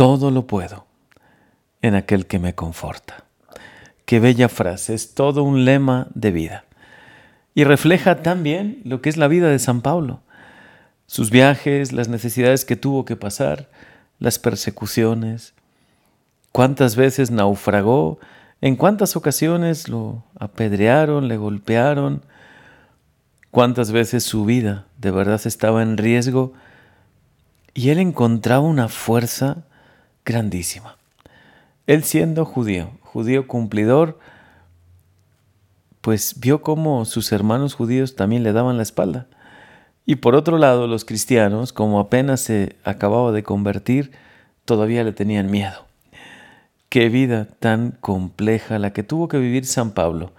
todo lo puedo en aquel que me conforta. Qué bella frase, es todo un lema de vida. Y refleja también lo que es la vida de San Pablo, sus viajes, las necesidades que tuvo que pasar, las persecuciones, cuántas veces naufragó, en cuántas ocasiones lo apedrearon, le golpearon, cuántas veces su vida de verdad estaba en riesgo y él encontraba una fuerza grandísima. Él siendo judío, judío cumplidor, pues vio cómo sus hermanos judíos también le daban la espalda. Y por otro lado, los cristianos, como apenas se acababa de convertir, todavía le tenían miedo. Qué vida tan compleja la que tuvo que vivir San Pablo,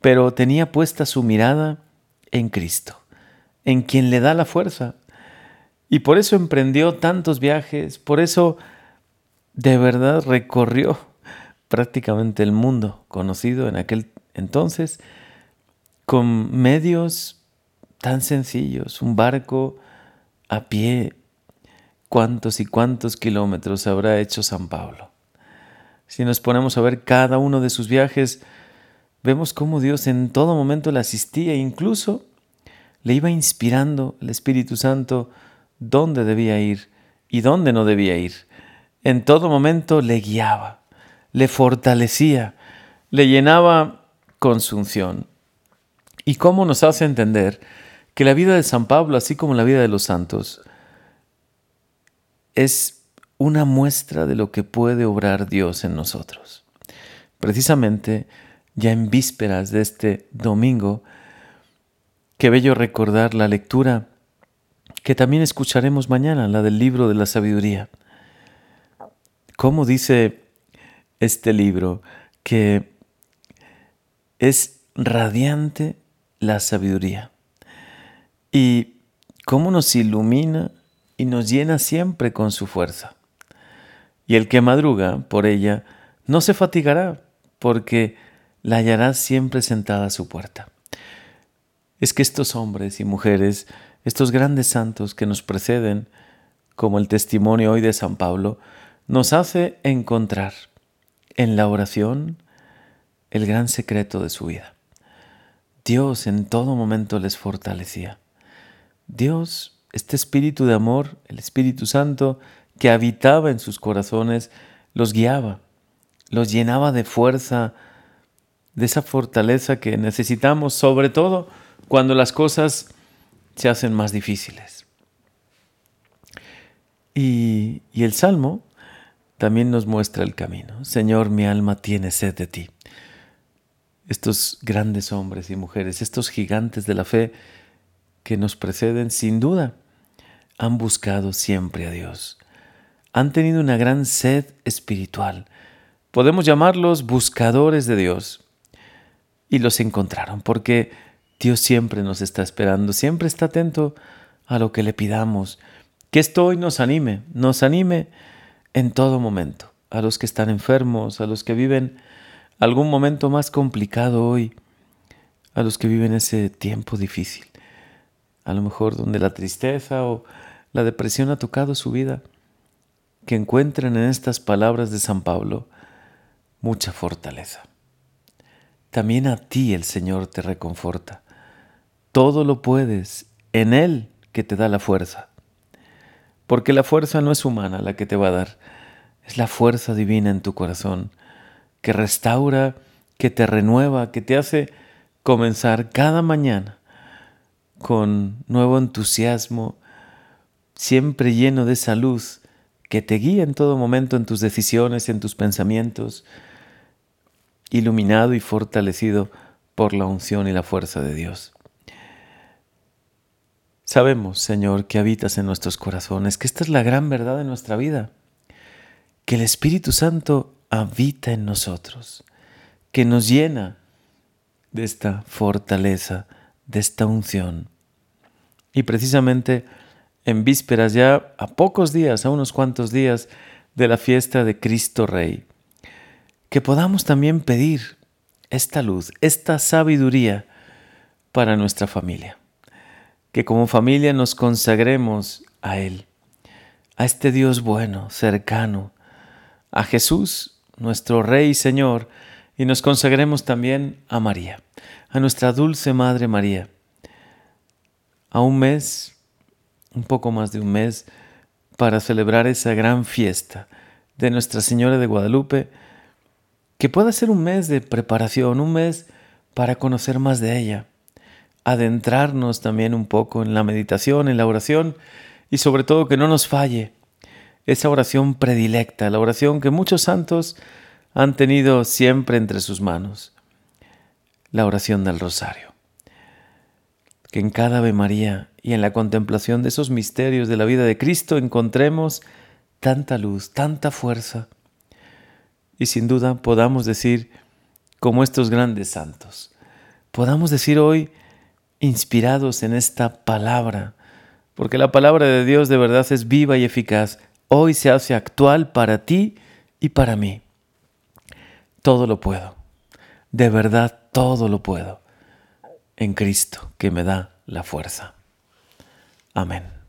pero tenía puesta su mirada en Cristo, en quien le da la fuerza. Y por eso emprendió tantos viajes, por eso de verdad recorrió prácticamente el mundo conocido en aquel entonces con medios tan sencillos, un barco a pie. ¿Cuántos y cuántos kilómetros habrá hecho San Pablo? Si nos ponemos a ver cada uno de sus viajes, vemos cómo Dios en todo momento le asistía incluso le iba inspirando el Espíritu Santo dónde debía ir y dónde no debía ir. En todo momento le guiaba, le fortalecía, le llenaba con. ¿Y cómo nos hace entender que la vida de San Pablo, así como la vida de los santos, es una muestra de lo que puede obrar Dios en nosotros? Precisamente, ya en vísperas de este domingo, qué bello recordar la lectura que también escucharemos mañana, la del libro de la sabiduría. ¿Cómo dice este libro que es radiante la sabiduría? Y cómo nos ilumina y nos llena siempre con su fuerza. Y el que madruga por ella no se fatigará, porque la hallará siempre sentada a su puerta. Es que estos hombres y mujeres, estos grandes santos que nos preceden, como el testimonio hoy de San Pablo, nos hace encontrar en la oración el gran secreto de su vida. Dios en todo momento les fortalecía. Dios, este espíritu de amor, el Espíritu Santo que habitaba en sus corazones, los guiaba, los llenaba de fuerza, de esa fortaleza que necesitamos, sobre todo cuando las cosas se hacen más difíciles. Y, el Salmo también nos muestra el camino. Señor, mi alma tiene sed de ti. Estos grandes hombres y mujeres, estos gigantes de la fe que nos preceden, sin duda, han buscado siempre a Dios. Han tenido una gran sed espiritual. Podemos llamarlos buscadores de Dios. Y los encontraron porque Dios siempre nos está esperando, siempre está atento a lo que le pidamos. Que esto hoy nos anime, nos anime en todo momento, a los que están enfermos, a los que viven algún momento más complicado hoy, a los que viven ese tiempo difícil, a lo mejor donde la tristeza o la depresión ha tocado su vida, que encuentren en estas palabras de San Pablo mucha fortaleza. También a ti el Señor te reconforta. Todo lo puedes en Él que te da la fuerza porque la fuerza no es humana la que te va a dar, es la fuerza divina en tu corazón, que restaura, que te renueva, que te hace comenzar cada mañana con nuevo entusiasmo, siempre lleno de esa luz que te guía en todo momento en tus decisiones, en tus pensamientos, iluminado y fortalecido por la unción y la fuerza de Dios. Sabemos, Señor, que habitas en nuestros corazones, que esta es la gran verdad de nuestra vida, que el Espíritu Santo habita en nosotros, que nos llena de esta fortaleza, de esta unción. Y precisamente en vísperas ya, a pocos días, a unos cuantos días de la fiesta de Cristo Rey, que podamos también pedir esta luz, esta sabiduría para nuestra familia que como familia nos consagremos a Él, a este Dios bueno, cercano, a Jesús, nuestro Rey y Señor, y nos consagremos también a María, a nuestra dulce Madre María. A un mes, un poco más de un mes, para celebrar esa gran fiesta de Nuestra Señora de Guadalupe, que pueda ser un mes de preparación, un mes para conocer más de ella, adentrarnos también un poco en la meditación, en la oración, y sobre todo que no nos falle esa oración predilecta, la oración que muchos santos han tenido siempre entre sus manos, la oración del rosario. Que en cada Ave María y en la contemplación de esos misterios de la vida de Cristo encontremos tanta luz, tanta fuerza, y sin duda podamos decir, como estos grandes santos, podamos decir hoy, inspirados en esta palabra, porque la palabra de Dios de verdad es viva y eficaz, hoy se hace actual para ti y para mí todo lo puedo. De verdad, todo lo puedo. En Cristo, que me da la fuerza. Amén.